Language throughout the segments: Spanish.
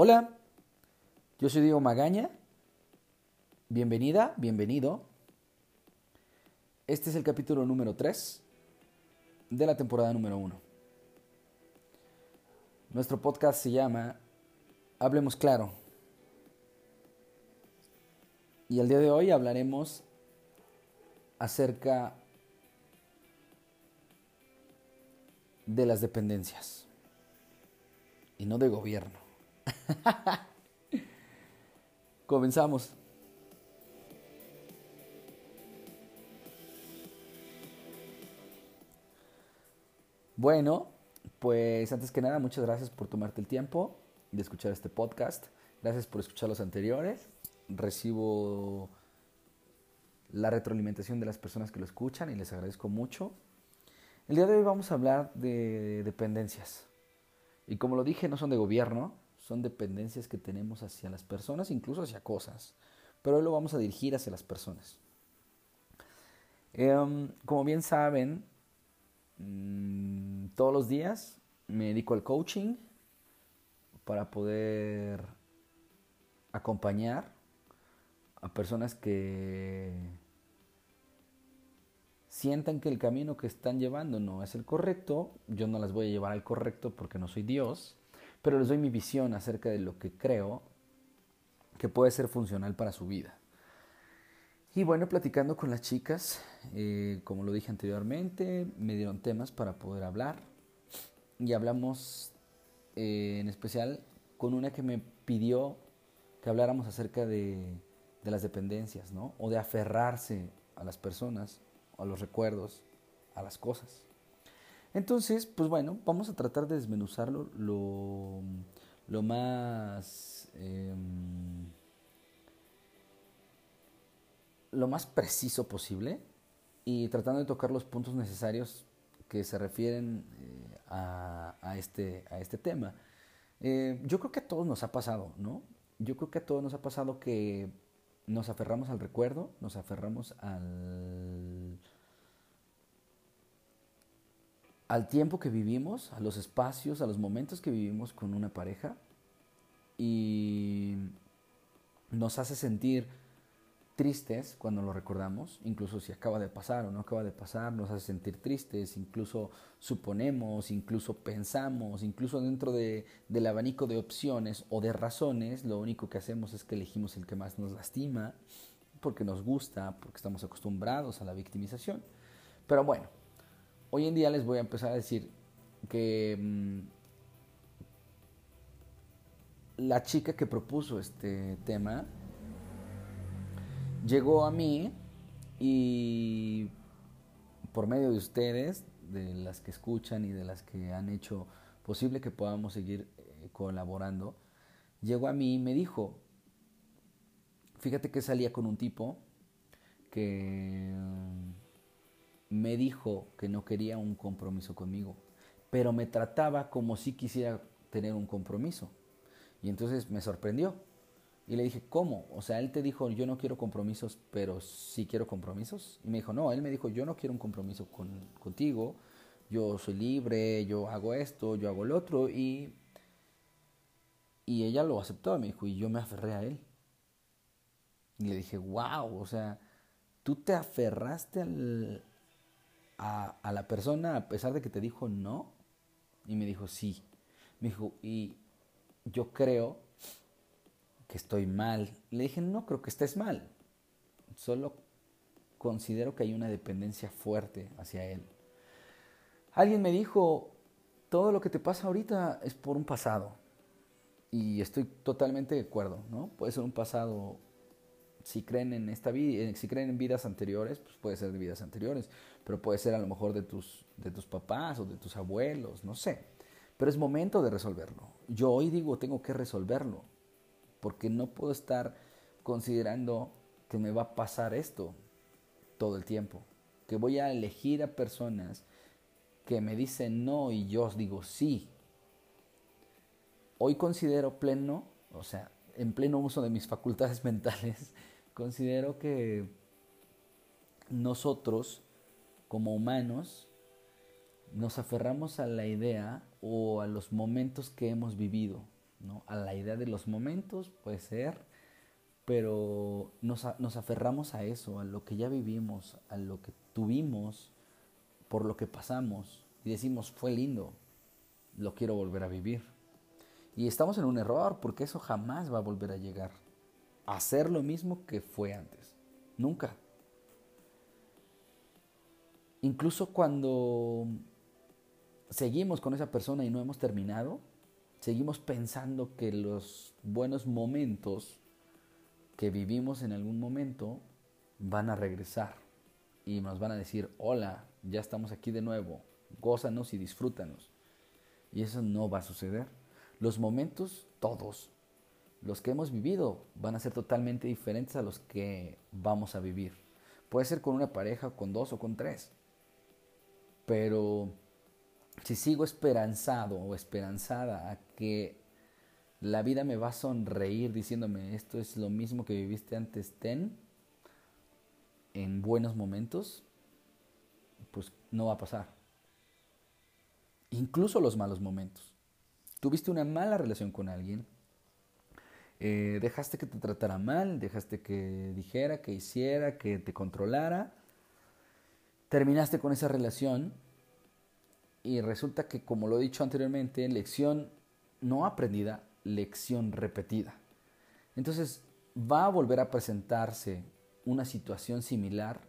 Hola, yo soy Diego Magaña. Bienvenida, bienvenido. Este es el capítulo número 3 de la temporada número 1. Nuestro podcast se llama Hablemos Claro. Y el día de hoy hablaremos acerca de las dependencias y no de gobierno. Comenzamos. Bueno, pues antes que nada, muchas gracias por tomarte el tiempo de escuchar este podcast. Gracias por escuchar los anteriores. Recibo la retroalimentación de las personas que lo escuchan y les agradezco mucho. El día de hoy vamos a hablar de dependencias. Y como lo dije, no son de gobierno, son dependencias que tenemos hacia las personas, incluso hacia cosas. Pero hoy lo vamos a dirigir hacia las personas. Em, como bien saben, mm, todos los días me dedico al coaching para poder acompañar a personas que sientan que el camino que están llevando no es el correcto. Yo no las voy a llevar al correcto porque no soy Dios pero les doy mi visión acerca de lo que creo que puede ser funcional para su vida. Y bueno, platicando con las chicas, eh, como lo dije anteriormente, me dieron temas para poder hablar y hablamos eh, en especial con una que me pidió que habláramos acerca de, de las dependencias, ¿no? O de aferrarse a las personas, a los recuerdos, a las cosas. Entonces, pues bueno, vamos a tratar de desmenuzarlo lo, lo más... Em, lo más preciso posible y tratando de tocar los puntos necesarios que se refieren eh, a, este, a este tema. Eh, yo creo que a todos nos ha pasado, ¿no? Yo creo que a todos nos ha pasado que nos aferramos al recuerdo, nos aferramos al al tiempo que vivimos, a los espacios, a los momentos que vivimos con una pareja y nos hace sentir tristes cuando lo recordamos, incluso si acaba de pasar o no acaba de pasar, nos hace sentir tristes, incluso suponemos, incluso pensamos, incluso dentro de, del abanico de opciones o de razones, lo único que hacemos es que elegimos el que más nos lastima, porque nos gusta, porque estamos acostumbrados a la victimización. Pero bueno, hoy en día les voy a empezar a decir que mm, la chica que propuso este tema llegó a mí y por medio de ustedes, de las que escuchan y de las que han hecho posible que podamos seguir eh, colaborando, llegó a mí y me dijo, fíjate que salía con un tipo que me dijo que no quería un compromiso conmigo, pero me trataba como si quisiera tener un compromiso. Y entonces me sorprendió. Y le dije, ¿cómo? O sea, él te dijo, yo no quiero compromisos, pero sí quiero compromisos. Y me dijo, no, él me dijo, yo no quiero un compromiso con, contigo, yo soy libre, yo hago esto, yo hago lo otro. Y, y ella lo aceptó, me dijo, y yo me aferré a él. Y le dije, wow, o sea, tú te aferraste al, a, la persona a pesar de que te dijo no? Y me dijo, sí. Me dijo, y yo creo que estoy mal. Le dije, no creo que estés mal. Solo considero que hay una dependencia fuerte hacia él. Alguien me dijo, todo lo que te pasa ahorita es por un pasado. Y estoy totalmente de acuerdo, ¿no? Puede ser un pasado si creen en esta vida, eh, si creen en vidas anteriores, pues puede ser de vidas anteriores, pero puede ser a lo mejor de tus, de tus papás o de tus abuelos, no sé. Pero es momento de resolverlo. Yo hoy digo, tengo que resolverlo, porque no puedo estar considerando que me va a pasar esto todo el tiempo, que voy a elegir a personas que me dicen no y yo os digo sí. Hoy considero pleno, o sea, en pleno uso de mis facultades mentales, Considero que nosotros, como humanos, nos aferramos a la idea o a los momentos que hemos vivido ¿no? A la idea de los momentos, puede ser, pero nos, nos aferramos a eso, a lo que ya vivimos, a lo que tuvimos, por lo que pasamos, y decimos, fue lindo, lo quiero volver a vivir. Y estamos en un error, porque eso jamás va a volver a llegar. A hacer lo mismo que fue antes. Nunca. Incluso cuando seguimos con esa persona y no hemos terminado, seguimos pensando que los buenos momentos que vivimos en algún momento van a regresar y nos van a decir, hola, ya estamos aquí de nuevo, gózanos y disfrútanos. Y eso no va a suceder. Los momentos, todos, los que hemos vivido, van a ser totalmente diferentes a los que vamos a vivir. Puede ser con una pareja, con dos o con tres. Pero si sigo esperanzado o esperanzada a que la vida me va a sonreír diciéndome esto es lo mismo que viviste antes, ten, en buenos momentos, pues no va a pasar. Incluso los malos momentos. Tuviste una mala relación con alguien, eh, dejaste que te tratara mal, dejaste que dijera, que hiciera, que te controlara, terminaste con esa relación y resulta que, como lo he dicho anteriormente, lección no aprendida, lección repetida. Entonces va a volver a presentarse una situación similar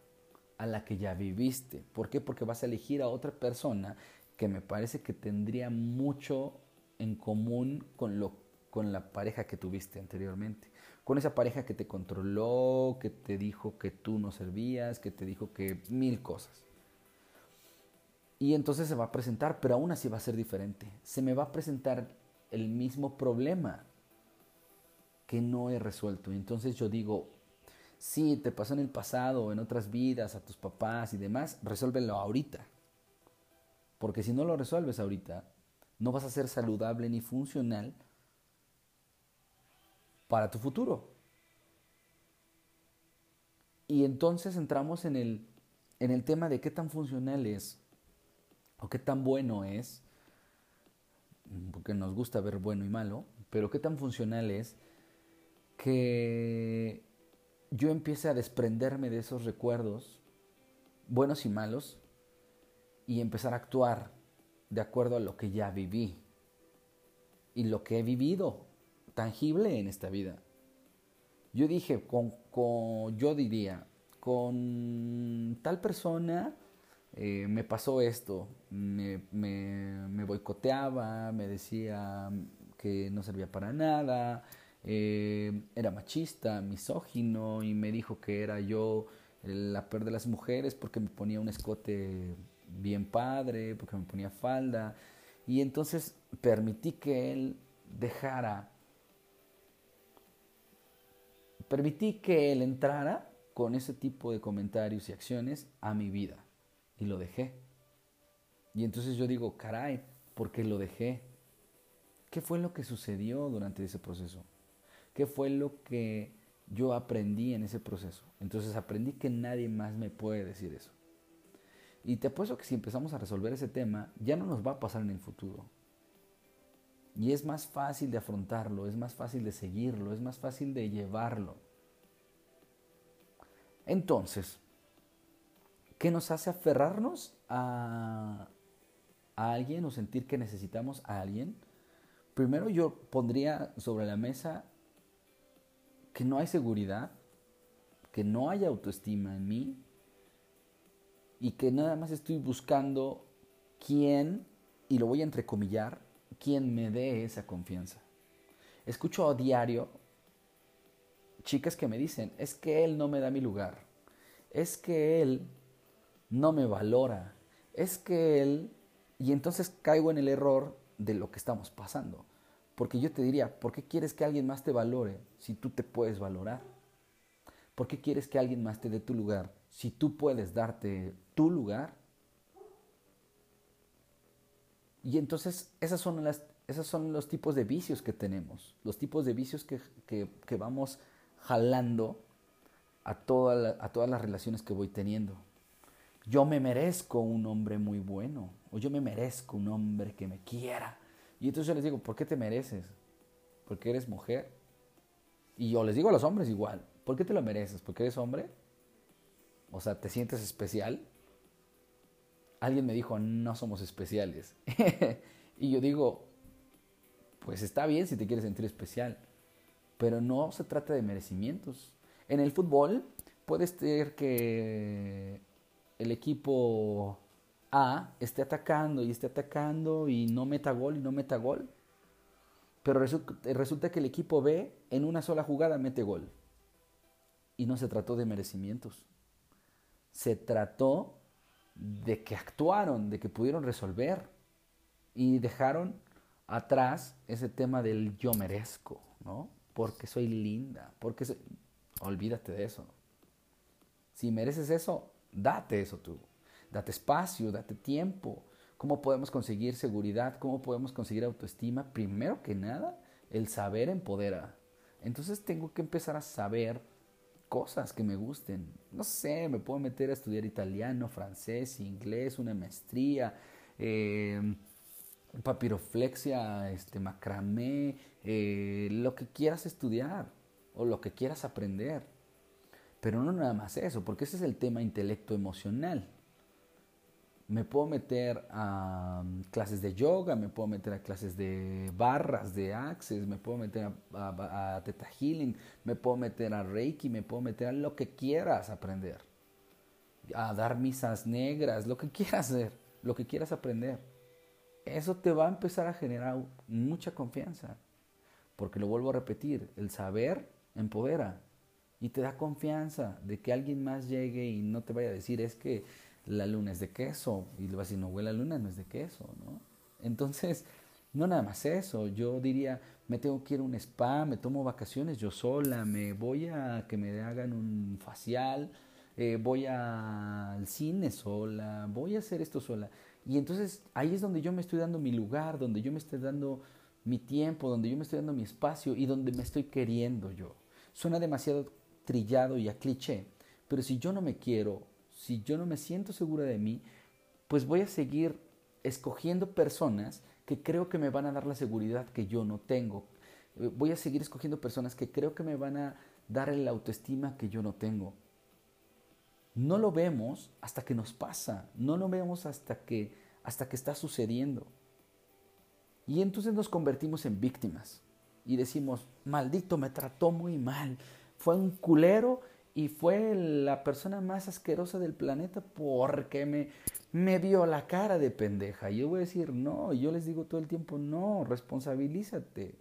a la que ya viviste. ¿Por qué? Porque vas a elegir a otra persona que me parece que tendría mucho en común con, lo, con la pareja que tuviste anteriormente. Con esa pareja que te controló, que te dijo que tú no servías, que te dijo que mil cosas. Y entonces se va a presentar, pero aún así va a ser diferente. Se me va a presentar el mismo problema que no he resuelto. Entonces yo digo, si te pasó en el pasado en otras vidas, a tus papás y demás, resuélvelo ahorita. Porque si no lo resuelves ahorita, no vas a ser saludable ni funcional para tu futuro. Y entonces entramos en el, en el tema de qué tan funcional es o qué tan bueno es, porque nos gusta ver bueno y malo, pero qué tan funcional es que yo empiece a desprenderme de esos recuerdos, buenos y malos, y empezar a actuar de acuerdo a lo que ya viví y lo que he vivido tangible en esta vida. Yo dije, con, con yo diría, con tal persona eh, me pasó esto, me, me, boicoteaba, me decía que no servía para nada, eh, era machista, misógino y me dijo que era yo la peor de las mujeres porque me ponía un escote bien padre, porque me ponía falda y entonces permití que él dejara, permití que él entrara con ese tipo de comentarios y acciones a mi vida y lo dejé. Y entonces yo digo, caray, ¿por qué lo dejé? ¿Qué fue lo que sucedió durante ese proceso? ¿Qué fue lo que yo aprendí en ese proceso? Entonces aprendí que nadie más me puede decir eso. Y te apuesto que si empezamos a resolver ese tema, ya no nos va a pasar en el futuro. Y es más fácil de afrontarlo, es más fácil de seguirlo, es más fácil de llevarlo. Entonces, ¿Qué nos hace aferrarnos a, alguien o sentir que necesitamos a alguien? Primero yo pondría sobre la mesa que no hay seguridad, que no hay autoestima en mí y que nada más estoy buscando quién, y lo voy a entrecomillar, quién me dé esa confianza. Escucho a diario chicas que me dicen, es que él no me da mi lugar, es que él no me valora. Es que él, y entonces caigo en el error de lo que estamos pasando. Porque yo te diría, ¿por qué quieres que alguien más te valore si tú te puedes valorar? ¿Por qué quieres que alguien más te dé tu lugar si tú puedes darte tu lugar? Y entonces esas son las, esos son los tipos de vicios que tenemos, los tipos de vicios que, que, vamos jalando a, toda a todas las relaciones que voy teniendo yo me merezco un hombre muy bueno, o yo me merezco un hombre que me quiera. Y entonces yo les digo, ¿por qué te mereces? porque eres mujer. Y yo les digo a los hombres igual, ¿por qué te lo mereces? ¿Porque eres hombre? O sea, ¿te sientes especial? Alguien me dijo, no somos especiales. y yo digo, pues está bien si te quieres sentir especial, pero no se trata de merecimientos. En el fútbol puede ser que el equipo A esté atacando y esté atacando y no meta gol y no meta gol, pero resulta que el equipo B en una sola jugada mete gol. Y no se trató de merecimientos. Se trató de que actuaron, de que pudieron resolver y dejaron atrás ese tema del yo merezco, ¿no? Porque soy linda, porque olvídate de eso. Si mereces eso, date eso tú. Date espacio, date tiempo. ¿Cómo podemos conseguir seguridad? ¿Cómo podemos conseguir autoestima? Primero que nada, el saber empodera. Entonces tengo que empezar a saber cosas que me gusten. No sé, me puedo meter a estudiar italiano, francés, inglés, una maestría. Eh, papiroflexia, este, macramé, eh, lo que quieras estudiar o lo que quieras aprender. Pero no nada más eso, porque ese es el tema intelecto emocional. Me puedo meter a um, clases de yoga, me puedo meter a clases de barras, de access, me puedo meter a, a, Healing, me puedo meter a Reiki, me puedo meter a lo que quieras aprender. A dar misas negras, lo que quieras hacer, lo que quieras aprender eso te va a empezar a generar mucha confianza. Porque lo vuelvo a repetir, el saber empodera y te da confianza de que alguien más llegue y no te vaya a decir es que la luna es de queso y le vas no huele la luna no es de queso, ¿no? Entonces, no nada más eso, yo diría, me tengo que ir a un spa, me tomo vacaciones yo sola, me voy a que me hagan un facial, eh, voy al cine sola, voy a hacer esto sola. Y entonces ahí es donde yo me estoy dando mi lugar, donde yo me estoy dando mi tiempo, donde yo me estoy dando mi espacio y donde me estoy queriendo yo. Suena demasiado trillado y a cliché, pero si yo no me quiero, si yo no me siento segura de mí, pues voy a seguir escogiendo personas que creo que me van a dar la seguridad que yo no tengo. Voy a seguir escogiendo personas que creo que me van a dar la autoestima que yo no tengo no lo vemos hasta que nos pasa, no lo vemos hasta que, hasta que está sucediendo. Y entonces nos convertimos en víctimas y decimos, maldito, me trató muy mal, fue un culero y fue la persona más asquerosa del planeta porque me, me vio la cara de pendeja. Y yo voy a decir, no, yo les digo todo el tiempo, no, responsabilízate.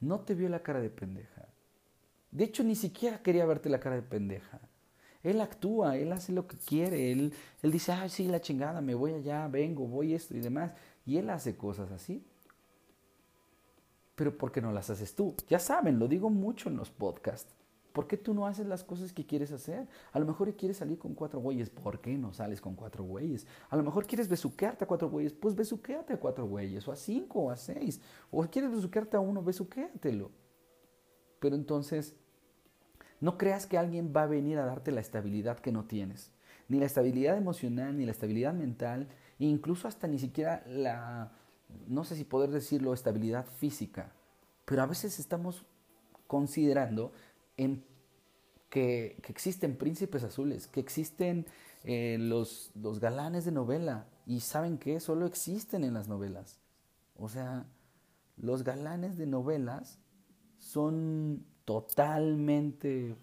No te vio la cara de pendeja. De hecho, ni siquiera quería verte la cara de pendeja. Él actúa, él hace lo que quiere, él, él dice, ay, sí, la chingada, me voy allá, vengo, voy esto y demás. Y él hace cosas así. Pero ¿por qué no las haces tú? Ya saben, lo digo mucho en los podcasts. ¿Por qué tú no haces las cosas que quieres hacer? A lo mejor quieres salir con cuatro güeyes. ¿Por qué no sales con cuatro güeyes? A lo mejor quieres besuquearte a cuatro güeyes. Pues besuqueate a cuatro güeyes. O a cinco, o a seis. O quieres besuquearte a uno, besuquéatelo. Pero entonces no creas que alguien va a venir a darte la estabilidad que no tienes. Ni la estabilidad emocional, ni la estabilidad mental, e incluso hasta ni siquiera la, no sé si poder decirlo, estabilidad física. Pero a veces estamos considerando que, existen príncipes azules, que existen eh, los, los galanes de novela. Y saben que solo existen en las novelas. O sea, los galanes de novelas son totalmente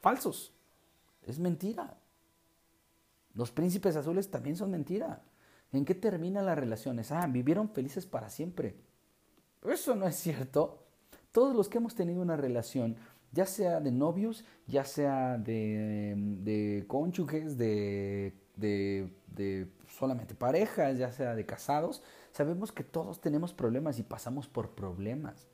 falsos. Es mentira. Los príncipes azules también son mentira. ¿En qué terminan las relaciones? Ah, vivieron felices para siempre. Eso no es cierto. Todos los que hemos tenido una relación, ya sea de novios, ya sea de, de cónyuges, de, de, de solamente parejas, ya sea de casados, sabemos que todos tenemos problemas y pasamos por problemas.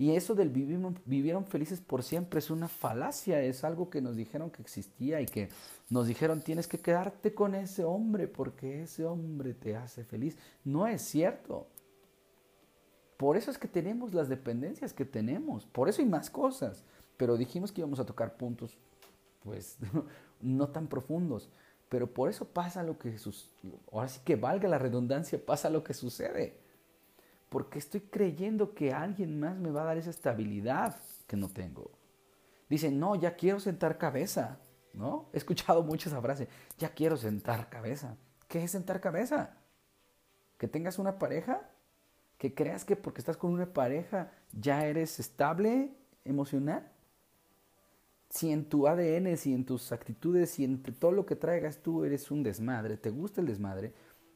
Y eso del vivieron, vivieron felices por siempre es una falacia, es algo que nos dijeron que existía y que nos dijeron tienes que quedarte con ese hombre porque ese hombre te hace feliz. No es cierto. Por eso es que tenemos las dependencias que tenemos, por eso hay más cosas. Pero dijimos que íbamos a tocar puntos, pues, no tan profundos. Pero por eso pasa lo que, sus, ahora sí que valga la redundancia, pasa lo que sucede. porque estoy creyendo que alguien más me va a dar esa estabilidad que no tengo. Dicen, no, ya quiero sentar cabeza, ¿no? He escuchado mucho esa frase, ya quiero sentar cabeza. ¿Qué es sentar cabeza? Que tengas una pareja, que creas que porque estás con una pareja ya eres estable emocional. Si en tu ADN, si en tus actitudes, si en todo lo que traigas tú eres un desmadre, te gusta el desmadre,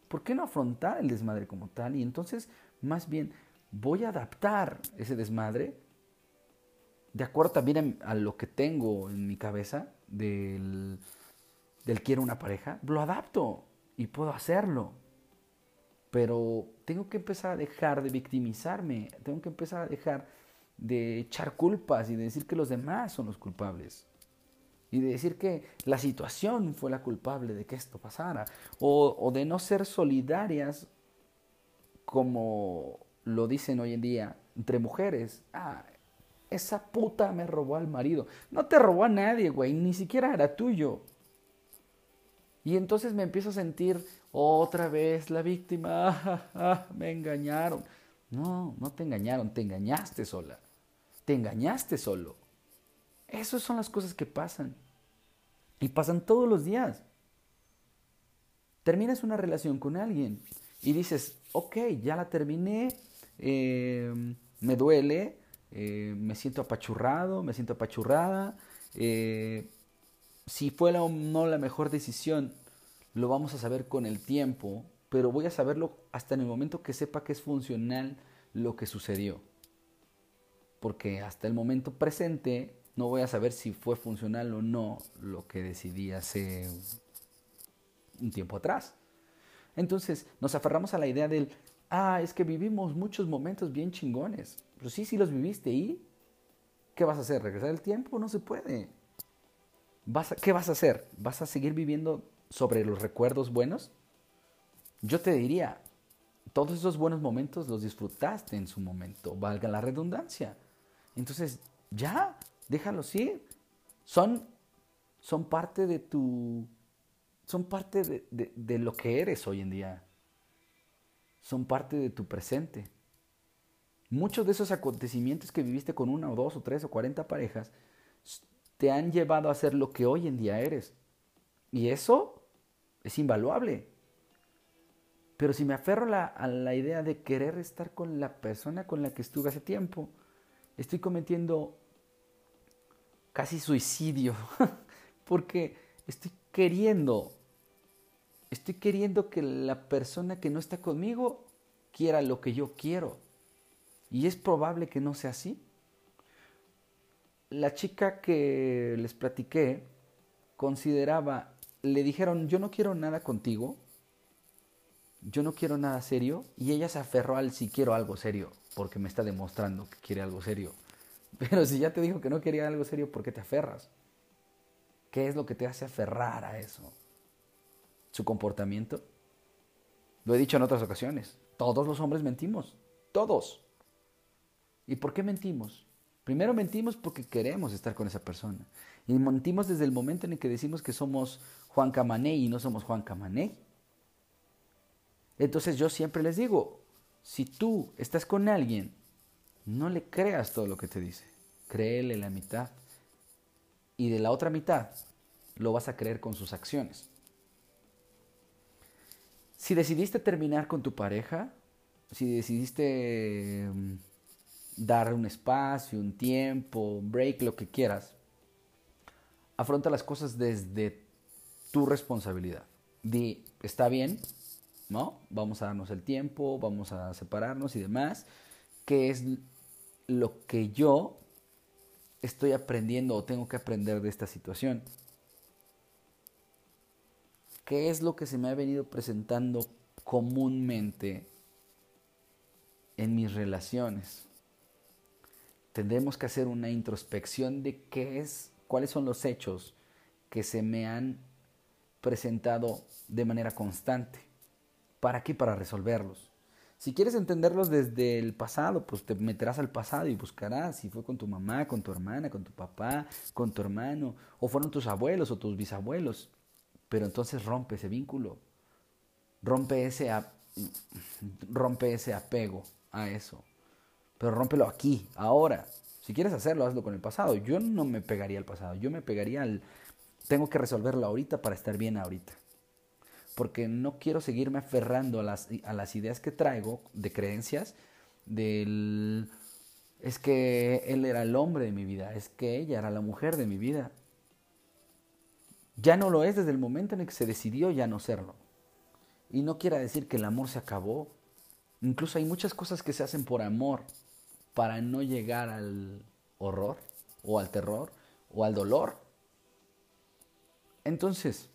¿por qué no afrontar el desmadre como tal? Y entonces, más bien, voy a adaptar ese desmadre de acuerdo también a, lo que tengo en mi cabeza del, del quiero una pareja, lo adapto y puedo hacerlo. Pero tengo que empezar a dejar de victimizarme, tengo que empezar a dejar de echar culpas y de decir que los demás son los culpables. Y de decir que la situación fue la culpable de que esto pasara. O, o de no ser solidarias como lo dicen hoy en día entre mujeres. Ah, esa puta me robó al marido. No te robó a nadie, güey, ni siquiera era tuyo. Y entonces me empiezo a sentir otra vez la víctima. Ah, me engañaron. No, no te engañaron, te engañaste sola. Te engañaste solo. Esas son las cosas que pasan. Y pasan todos los días. Terminas una relación con alguien y dices, ok, ya la terminé, eh, me duele, eh, me siento apachurrado, me siento apachurrada. Eh, si fue o no la mejor decisión, lo vamos a saber con el tiempo, pero voy a saberlo hasta en el momento que sepa que es funcional lo que sucedió. Porque hasta el momento presente no voy a saber si fue funcional o no lo que decidí hace un tiempo atrás. Entonces nos aferramos a la idea del, ah, es que vivimos muchos momentos bien chingones. Pero sí, sí los viviste y ¿qué vas a hacer? ¿Regresar el tiempo? No se puede. ¿Vas ¿Qué vas a hacer? ¿Vas a seguir viviendo sobre los recuerdos buenos? Yo te diría, todos esos buenos momentos los disfrutaste en su momento, valga la redundancia. Entonces, ya, déjalos ir. Son, son parte de tu, son parte de, de lo que eres hoy en día. Son parte de tu presente. Muchos de esos acontecimientos que viviste con una o dos o tres o cuarenta parejas te han llevado a ser lo que hoy en día eres. Y eso es invaluable. Pero si me aferro a la idea de querer estar con la persona con la que estuve hace tiempo, estoy cometiendo casi suicidio. Porque estoy queriendo, estoy queriendo que la persona que no está conmigo quiera lo que yo quiero. Y es probable que no sea así. La chica que les platiqué consideraba, le dijeron, yo no quiero nada contigo, yo no quiero nada serio, y ella se aferró al si quiero algo serio, porque me está demostrando que quiere algo serio. Pero si ya te dijo que no quería algo serio, ¿por qué te aferras? ¿Qué es lo que te hace aferrar a eso? ¿Su comportamiento? Lo he dicho en otras ocasiones. Todos los hombres mentimos. Todos. ¿Y por qué mentimos? Primero mentimos porque queremos estar con esa persona. Y mentimos desde el momento en el que decimos que somos Juan Camané y no somos Juan Camané. Entonces yo siempre les digo, si tú estás con alguien, no le creas todo lo que te dice. Créele la mitad. Y de la otra mitad lo vas a creer con sus acciones. Si decidiste terminar con tu pareja, si decidiste mm, dar un espacio, un tiempo, break, lo que quieras. Afronta las cosas desde tu responsabilidad. Di, está bien, ¿no? Vamos a darnos el tiempo, vamos a separarnos y demás. ¿Qué es lo que yo estoy aprendiendo o tengo que aprender de esta situación? ¿Qué es lo que se me ha venido presentando comúnmente en mis relaciones? Tendremos que hacer una introspección de qué es, cuáles son los hechos que se me han presentado de manera constante. ¿Para qué? Para resolverlos. Si quieres entenderlos desde el pasado, pues te meterás al pasado y buscarás si fue con tu mamá, con tu hermana, con tu papá, con tu hermano, o fueron tus abuelos o tus bisabuelos. Pero entonces rompe ese vínculo, rompe ese, rompe ese apego a eso. Pero rómpelo aquí, ahora. Si quieres hacerlo, hazlo con el pasado. Yo no me pegaría al pasado, yo me pegaría al... Tengo que resolverlo ahorita para estar bien ahorita. Porque no quiero seguirme aferrando a las, a las ideas que traigo de creencias del... Es que él era el hombre de mi vida, es que ella era la mujer de mi vida. Ya no lo es desde el momento en el que se decidió ya no serlo. Y no quiera decir que el amor se acabó. Incluso hay muchas cosas que se hacen por amor para no llegar al horror o al terror o al dolor. Entonces,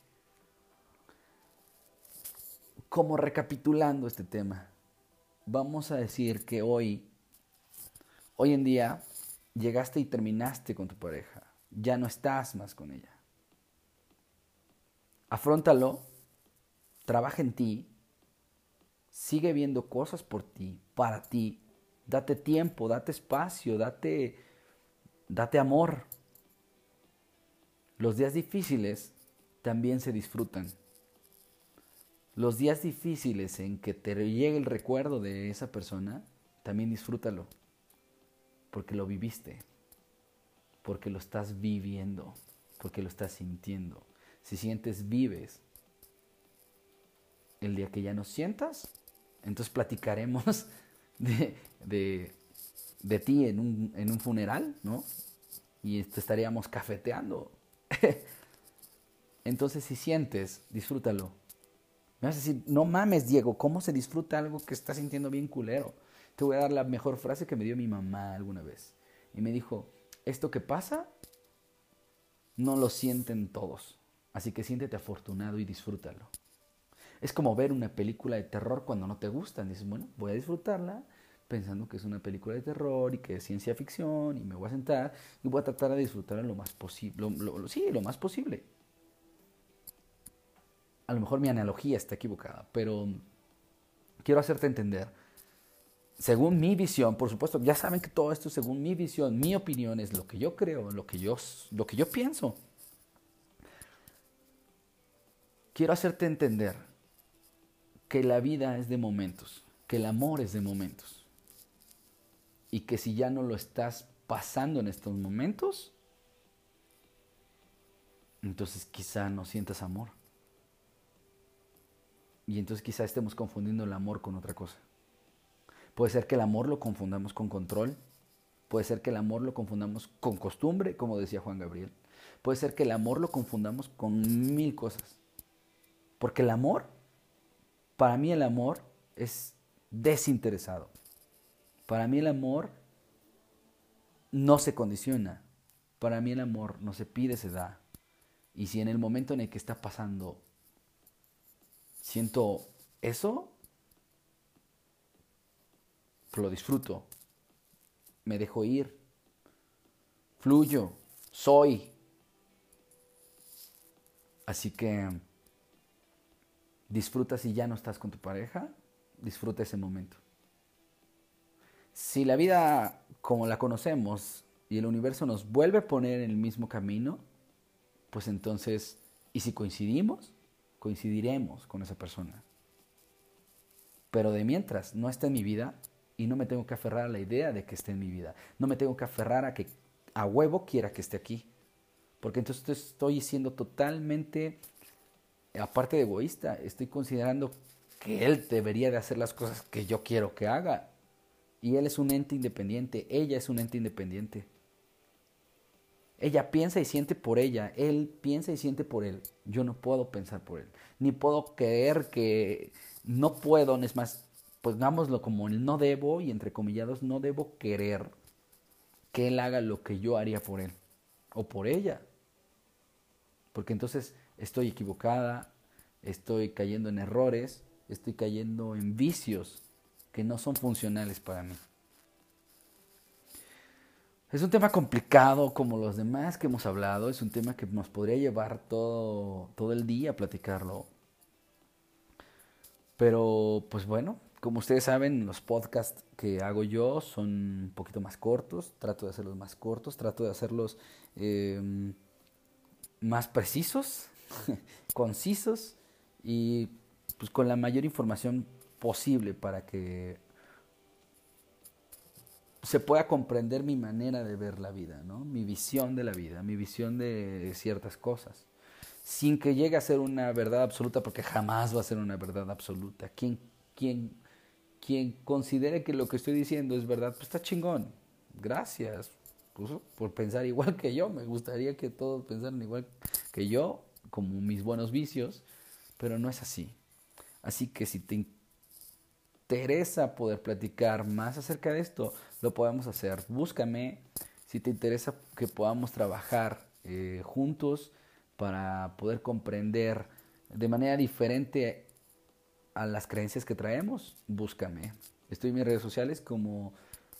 como recapitulando este tema, vamos a decir que hoy, hoy en día, llegaste y terminaste con tu pareja. Ya no estás más con ella. Afróntalo, trabaja en ti, sigue viendo cosas por ti, para ti, Date tiempo, date espacio, date, date amor. Los días difíciles también se disfrutan. Los días difíciles en que te llegue el recuerdo de esa persona, también disfrútalo. Porque lo viviste. Porque lo estás viviendo. Porque lo estás sintiendo. Si sientes, vives. El día que ya no sientas, entonces platicaremos de, de, ti en un, en un funeral, ¿no? Y te estaríamos cafeteando. Entonces, si sientes, disfrútalo. Me vas a decir, no mames, Diego, ¿cómo se disfruta algo que estás sintiendo bien culero? Te voy a dar la mejor frase que me dio mi mamá alguna vez. Y me dijo, esto que pasa, no lo sienten todos. Así que siéntete afortunado y disfrútalo. Es como ver una película de terror cuando no te gustan. Dices, bueno, voy a disfrutarla pensando que es una película de terror y que es ciencia ficción y me voy a sentar y voy a tratar de disfrutarla lo más posible. sí, lo más posible. A lo mejor mi analogía está equivocada, pero quiero hacerte entender. Según mi visión, por supuesto, ya saben que todo esto según mi visión, mi opinión es lo que yo creo, lo que yo, lo que yo pienso. Quiero hacerte entender que la vida es de momentos, que el amor es de momentos. Y que si ya no lo estás pasando en estos momentos, entonces quizá no sientas amor. Y entonces quizá estemos confundiendo el amor con otra cosa. Puede ser que el amor lo confundamos con control. Puede ser que el amor lo confundamos con costumbre, como decía Juan Gabriel. Puede ser que el amor lo confundamos con mil cosas. Porque el amor para mí el amor es desinteresado. Para mí el amor no se condiciona. Para mí el amor no se pide, se da. Y si en el momento en el que está pasando siento eso, lo disfruto. Me dejo ir. Fluyo. Soy. Así que Disfruta si ya no estás con tu pareja, disfruta ese momento. Si la vida como la conocemos y el universo nos vuelve a poner en el mismo camino, pues entonces, ¿y si coincidimos? Coincidiremos con esa persona. Pero de mientras no está en mi vida y no me tengo que aferrar a la idea de que esté en mi vida. No me tengo que aferrar a que a huevo quiera que esté aquí. Porque entonces estoy siendo totalmente aparte de egoísta, estoy considerando que él debería de hacer las cosas que yo quiero que haga. Y él es un ente independiente, ella es un ente independiente. Ella piensa y siente por ella, él piensa y siente por él. Yo no puedo pensar por él, ni puedo creer que no puedo, es más, pues como el no debo y entre comillados no debo querer que él haga lo que yo haría por él o por ella. Porque entonces estoy equivocada, estoy cayendo en errores, estoy cayendo en vicios que no son funcionales para mí. Es un tema complicado como los demás que hemos hablado, es un tema que nos podría llevar todo, todo el día a platicarlo. Pero pues bueno, como ustedes saben, los podcasts que hago yo son un poquito más cortos, trato de hacerlos más cortos, trato de hacerlos eh, más precisos, concisos y pues con la mayor información posible para que se pueda comprender mi manera de ver la vida, ¿no? Mi visión de la vida, mi visión de ciertas cosas. Sin que llegue a ser una verdad absoluta, porque jamás va a ser una verdad absoluta. Quien, quien, quien considere que lo que estoy diciendo es verdad, pues está chingón. Gracias pues, por pensar igual que yo. Me gustaría que todos pensaran igual que yo, como mis buenos vicios, pero no es así. Así que si te interesa poder platicar más acerca de esto, lo podemos hacer. Búscame si te interesa que podamos trabajar eh, juntos para poder comprender de manera diferente a las creencias que traemos. Búscame. Estoy en mis redes sociales como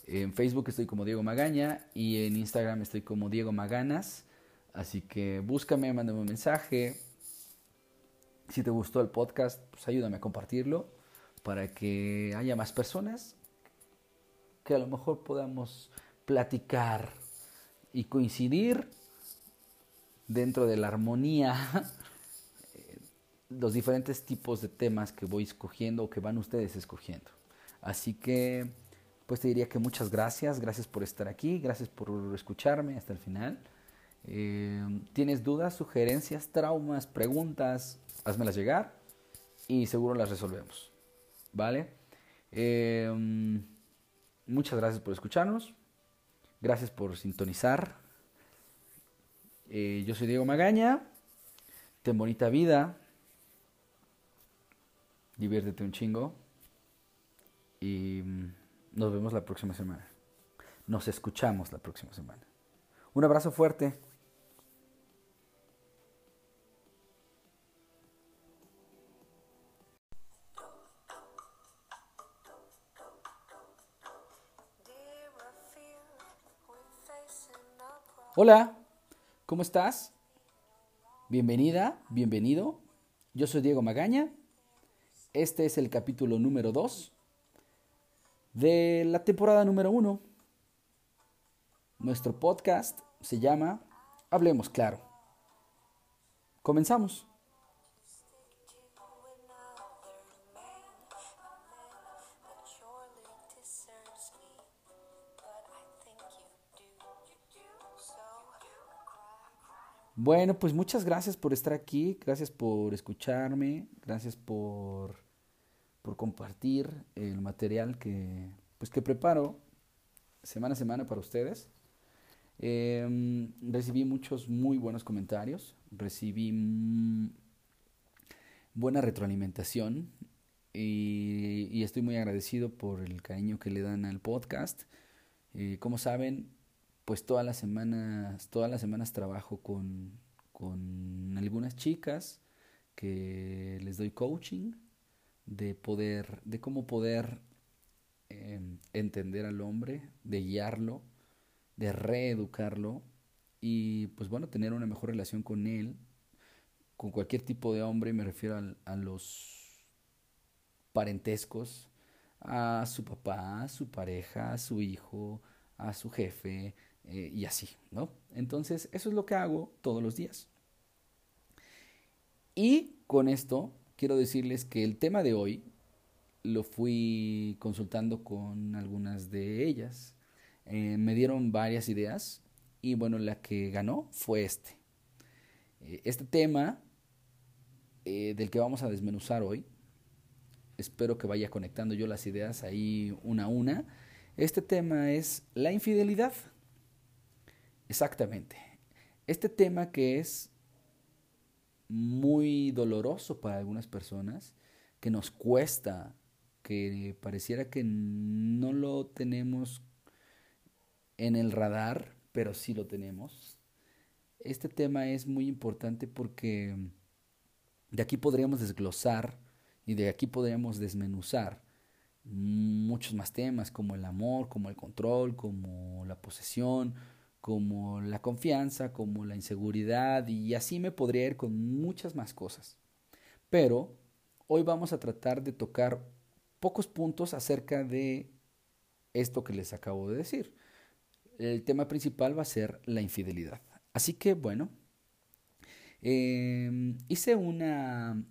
en Facebook estoy como Diego Magaña y en Instagram estoy como Diego Maganas. Así que búscame, mándame un mensaje. Si te gustó el podcast, pues ayúdame a compartirlo para que haya más personas que a lo mejor podamos platicar y coincidir dentro de la armonía los diferentes tipos de temas que voy escogiendo o que van ustedes escogiendo. Así que, pues te diría que muchas gracias, gracias por estar aquí, gracias por escucharme hasta el final. Eh, ¿Tienes dudas, sugerencias, traumas, preguntas? Házmelas llegar y seguro las resolvemos. ¿Vale? Eh, muchas gracias por escucharnos. Gracias por sintonizar. Eh, yo soy Diego Magaña. Ten bonita vida. Diviértete un chingo. Y mm, nos vemos la próxima semana. Nos escuchamos la próxima semana. Un abrazo fuerte. Hola, ¿cómo estás? Bienvenida, bienvenido. Yo soy Diego Magaña. Este es el capítulo número 2 de la temporada número 1. Nuestro podcast se llama Hablemos Claro. Comenzamos. Bueno, pues muchas gracias por estar aquí, gracias por escucharme, gracias por, por compartir el material que, pues que preparo semana a semana para ustedes. Em, recibí muchos muy buenos comentarios, recibí buena retroalimentación y, estoy muy agradecido por el cariño que le dan al podcast. Eh, como saben, pues todas las semanas, todas las semanas trabajo con, con algunas chicas que les doy coaching de poder, de cómo poder em, entender al hombre, de guiarlo, de reeducarlo y pues bueno, tener una mejor relación con él, con cualquier tipo de hombre, me refiero a, a los parentescos, a su papá, a su pareja, a su hijo, a su jefe, eh, y así, ¿no? Entonces, eso es lo que hago todos los días. Y con esto quiero decirles que el tema de hoy lo fui consultando con algunas de ellas. Eh, me dieron varias ideas y bueno, la que ganó fue este. Eh, este tema del que vamos a desmenuzar hoy, espero que vaya conectando yo las ideas ahí una a una. Este tema es la infidelidad. Exactamente. Este tema que es muy doloroso para algunas personas, que nos cuesta, que pareciera que no lo tenemos en el radar, pero sí lo tenemos. Este tema es muy importante porque de aquí podríamos desglosar y de aquí podríamos desmenuzar muchos más temas como el amor, como el control, como la posesión, como la confianza, como la inseguridad y así me podría ir con muchas más cosas. Pero hoy vamos a tratar de tocar pocos puntos acerca de esto que les acabo de decir. El tema principal va a ser la infidelidad. Así que bueno, em, hice una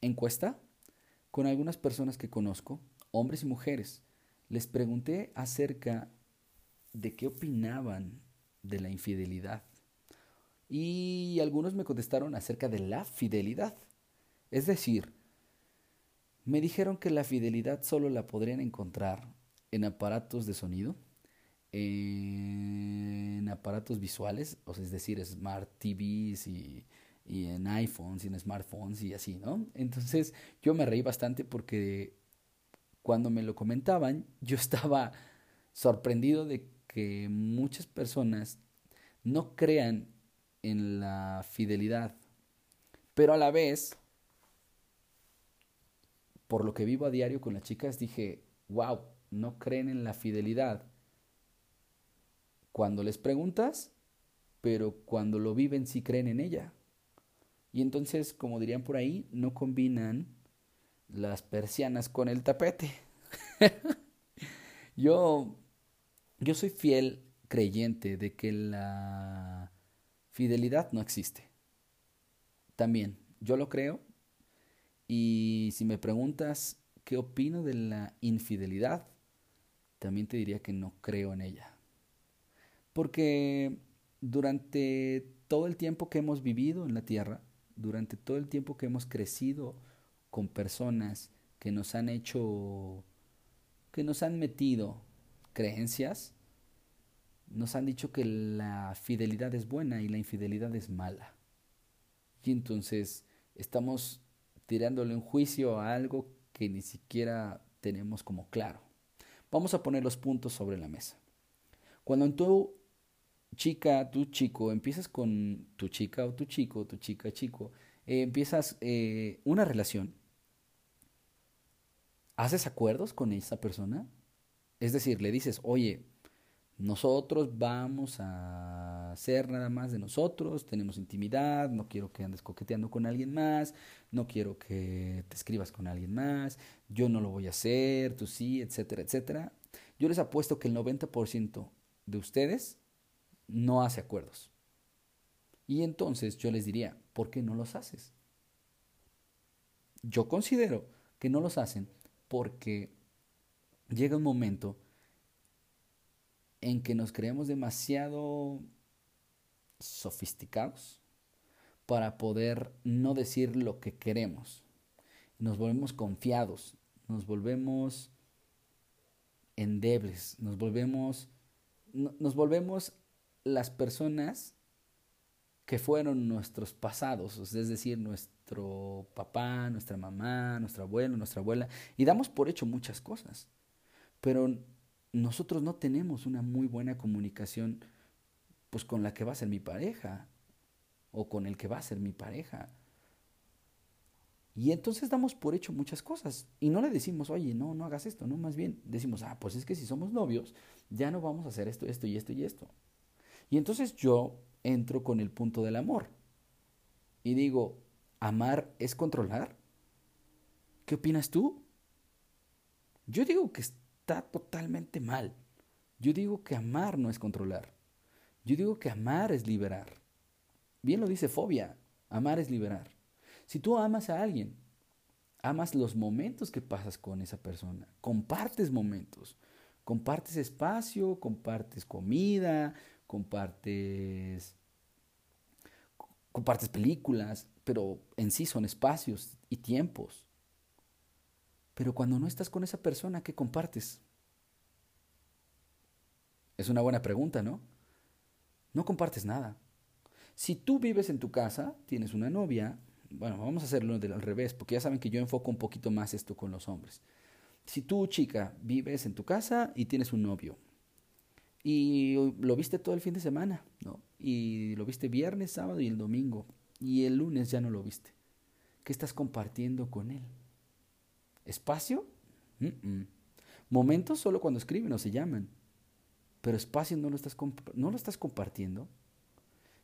encuesta con algunas personas que conozco, hombres y mujeres. les pregunté acerca de qué opinaban de la infidelidad. Y algunos me contestaron acerca de la fidelidad. Es decir, me dijeron que la fidelidad solo la podrían encontrar en aparatos de sonido, en aparatos visuales, o sea, es decir, smart TVs y, y en iPhones y en smartphones y así, ¿no? Entonces yo me reí bastante porque cuando me lo comentaban, yo estaba sorprendido de que muchas personas no crean en la fidelidad, pero a la vez, por lo que vivo a diario con las chicas, dije, wow, no creen en la fidelidad. Cuando les preguntas, pero cuando lo viven sí creen en ella. Y entonces, como dirían por ahí, no combinan las persianas con el tapete. yo, yo soy fiel creyente de que la fidelidad no existe. También, yo lo creo. Y si me preguntas qué opino de la infidelidad, también te diría que no creo en ella. Porque durante todo el tiempo que hemos vivido en la tierra, durante todo el tiempo que hemos crecido con personas que nos han hecho, que nos han metido creencias, nos han dicho que la fidelidad es buena y la infidelidad es mala. Y entonces estamos tirándole un juicio a algo que ni siquiera tenemos como claro. Vamos a poner los puntos sobre la mesa. Cuando tú chica, tu chico, empiezas con tu chica o tu chico, tu chica, chico, eh, empiezas eh, una relación, ¿haces acuerdos con esa persona? Es decir, le dices, oye, nosotros vamos a ser nada más de nosotros, tenemos intimidad, no quiero que andes coqueteando con alguien más, no quiero que te escribas con alguien más, yo no lo voy a hacer, tú sí, etcétera, etcétera. Yo les apuesto que el 90% de ustedes no hace acuerdos. Y entonces yo les diría, ¿por qué no los haces? Yo considero que no los hacen porque llega un momento en que nos creemos demasiado sofisticados para poder no decir lo que queremos. Nos volvemos confiados, nos volvemos endebles, nos volvemos, nos volvemos las personas que fueron nuestros pasados, es decir, nuestro papá, nuestra mamá, nuestro abuelo, nuestra abuela, y damos por hecho muchas cosas. Pero nosotros no tenemos una muy buena comunicación pues con la que va a ser mi pareja o con el que va a ser mi pareja. Y entonces damos por hecho muchas cosas y no le decimos, oye, no, no hagas esto, no, más bien decimos, ah, pues es que si somos novios, ya no vamos a hacer esto, esto y esto y esto. Y entonces yo entro con el punto del amor y digo, ¿amar es controlar? ¿Qué opinas tú? Yo digo que está totalmente mal. Yo digo que amar no es controlar. Yo digo que amar es liberar. Bien lo dice Fobia, amar es liberar. Si tú amas a alguien, amas los momentos que pasas con esa persona, compartes momentos, compartes espacio, compartes comida, compartes compartes películas, pero en sí son espacios y tiempos. Pero cuando no estás con esa persona, ¿qué compartes? Es una buena pregunta, ¿no? No compartes nada. Si tú vives en tu casa, tienes una novia, bueno, vamos a hacerlo al revés, porque ya saben que yo enfoco un poquito más esto con los hombres. Si tú, chica, vives en tu casa y tienes un novio, y lo viste todo el fin de semana, ¿no? Y lo viste viernes, sábado y el domingo, y el lunes ya no lo viste. ¿Qué estás compartiendo con él? ¿Espacio? Momentos solo cuando escriben o se llaman. Pero espacio no lo, estás no lo estás compartiendo.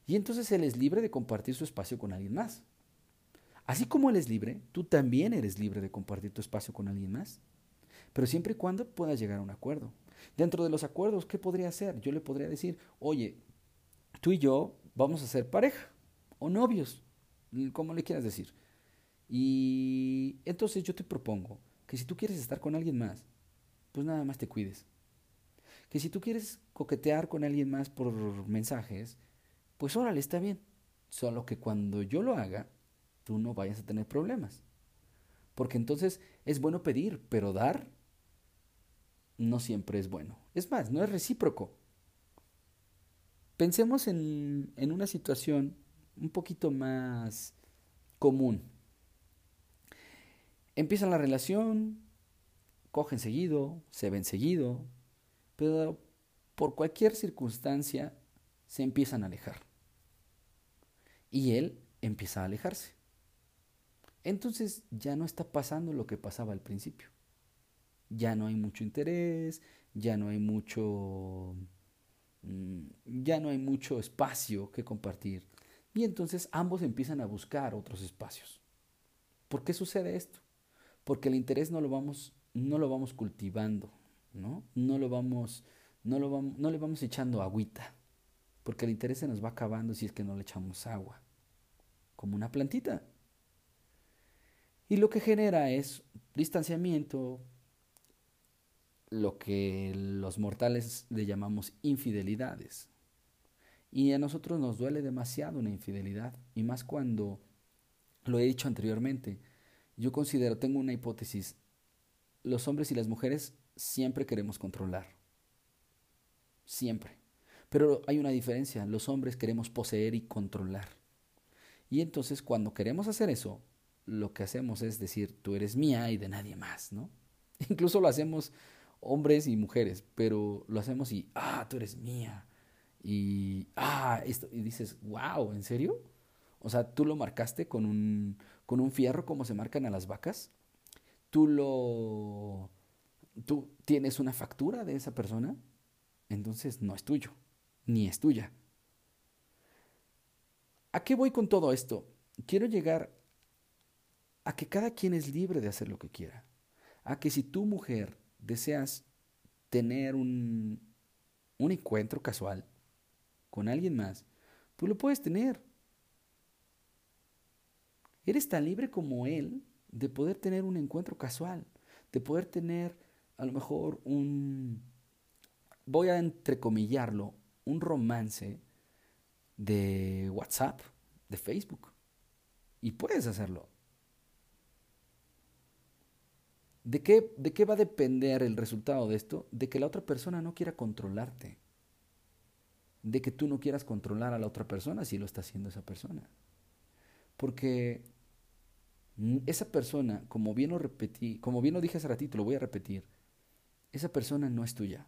Y entonces él es libre de compartir su espacio con alguien más. Así como él es libre, tú también eres libre de compartir tu espacio con alguien más. Pero siempre y cuando puedas llegar a un acuerdo. Dentro de los acuerdos, ¿qué podría hacer? Yo le podría decir, oye, tú y yo vamos a ser pareja o novios, como le quieras decir. Y entonces yo te propongo que si tú quieres estar con alguien más, pues nada más te cuides. Que si tú quieres coquetear con alguien más por mensajes, pues órale, está bien. Solo que cuando yo lo haga, tú no vayas a tener problemas. Porque entonces es bueno pedir, pero dar no siempre es bueno. Es más, no es recíproco. Pensemos en, en una situación un poquito más común. Empieza la relación, cogen seguido, se ven seguido, pero por cualquier circunstancia se empiezan a alejar. Y él empieza a alejarse. Entonces ya no está pasando lo que pasaba al principio. Ya no hay mucho interés, ya no hay mucho mm, ya no hay mucho espacio que compartir. Y entonces ambos empiezan a buscar otros espacios. ¿Por qué sucede esto? Porque el interés no lo vamos no lo vamos cultivando, ¿no? No lo vamos no lo vamos, no le vamos echando agüita, porque el interés se nos va acabando si es que no le echamos agua, como una plantita. Y lo que genera es distanciamiento, lo que los mortales le llamamos infidelidades. Y a nosotros nos duele demasiado una infidelidad, y más cuando, lo he dicho anteriormente, yo considero, tengo una hipótesis, los hombres y las mujeres siempre queremos controlar, siempre. Pero hay una diferencia, los hombres queremos poseer y controlar. Y entonces cuando queremos hacer eso, lo que hacemos es decir, tú eres mía y de nadie más, ¿no? Incluso lo hacemos hombres y mujeres, pero lo hacemos y, ah, tú eres mía. Y, ah, esto, y dices, wow, ¿en serio? O sea, tú lo marcaste con un, con un fierro como se marcan a las vacas. Tú lo, tú tienes una factura de esa persona, entonces no es tuyo, ni es tuya. ¿A qué voy con todo esto? Quiero llegar a que cada quien es libre de hacer lo que quiera. A que si tu mujer deseas tener un, un encuentro casual con alguien más, tú lo puedes tener. Eres tan libre como él de poder tener un encuentro casual, de poder tener a lo mejor un, voy a entrecomillarlo, un romance de WhatsApp, de Facebook. Y puedes hacerlo. ¿De qué, ¿De qué va a depender el resultado de esto? De que la otra persona no quiera controlarte. De que tú no quieras controlar a la otra persona si lo está haciendo esa persona. Porque esa persona, como bien lo repetí, como bien lo dije hace ratito, lo voy a repetir, esa persona no es tuya.